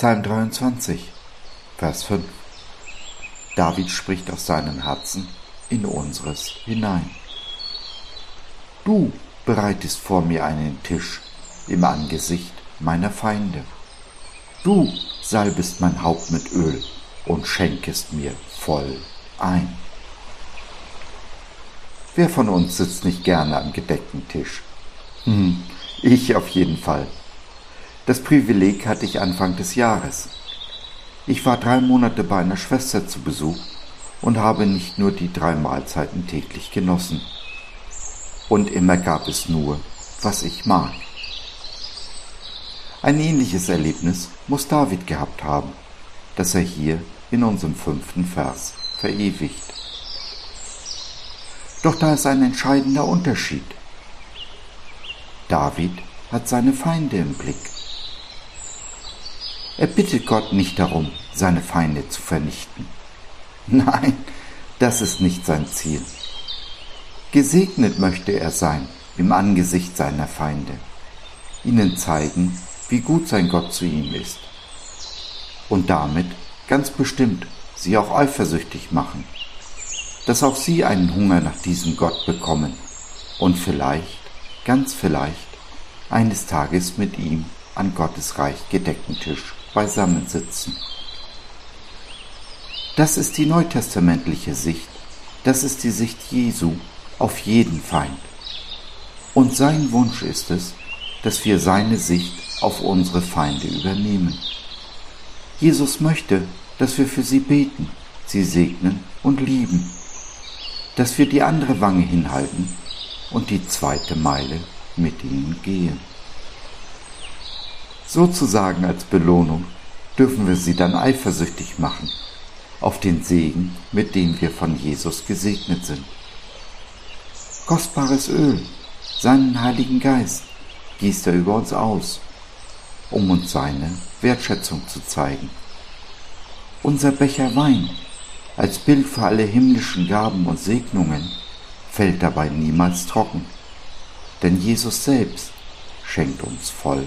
Psalm 23, Vers 5. David spricht aus seinem Herzen in unseres hinein. Du bereitest vor mir einen Tisch im Angesicht meiner Feinde. Du salbest mein Haupt mit Öl und schenkest mir voll ein. Wer von uns sitzt nicht gerne am gedeckten Tisch? Hm, ich auf jeden Fall. Das Privileg hatte ich Anfang des Jahres. Ich war drei Monate bei einer Schwester zu Besuch und habe nicht nur die drei Mahlzeiten täglich genossen. Und immer gab es nur, was ich mag. Ein ähnliches Erlebnis muss David gehabt haben, das er hier in unserem fünften Vers verewigt. Doch da ist ein entscheidender Unterschied. David hat seine Feinde im Blick. Er bittet Gott nicht darum, seine Feinde zu vernichten. Nein, das ist nicht sein Ziel. Gesegnet möchte er sein im Angesicht seiner Feinde, ihnen zeigen, wie gut sein Gott zu ihm ist und damit ganz bestimmt sie auch eifersüchtig machen, dass auch sie einen Hunger nach diesem Gott bekommen und vielleicht, ganz vielleicht, eines Tages mit ihm an Gottes reich gedeckten Tisch beisammensitzen. Das ist die neutestamentliche Sicht, das ist die Sicht Jesu auf jeden Feind. Und sein Wunsch ist es, dass wir seine Sicht auf unsere Feinde übernehmen. Jesus möchte, dass wir für sie beten, sie segnen und lieben, dass wir die andere Wange hinhalten und die zweite Meile mit ihnen gehen. Sozusagen als Belohnung dürfen wir sie dann eifersüchtig machen auf den Segen, mit dem wir von Jesus gesegnet sind. Kostbares Öl, seinen Heiligen Geist, gießt er über uns aus, um uns seine Wertschätzung zu zeigen. Unser Becher Wein, als Bild für alle himmlischen Gaben und Segnungen, fällt dabei niemals trocken, denn Jesus selbst schenkt uns voll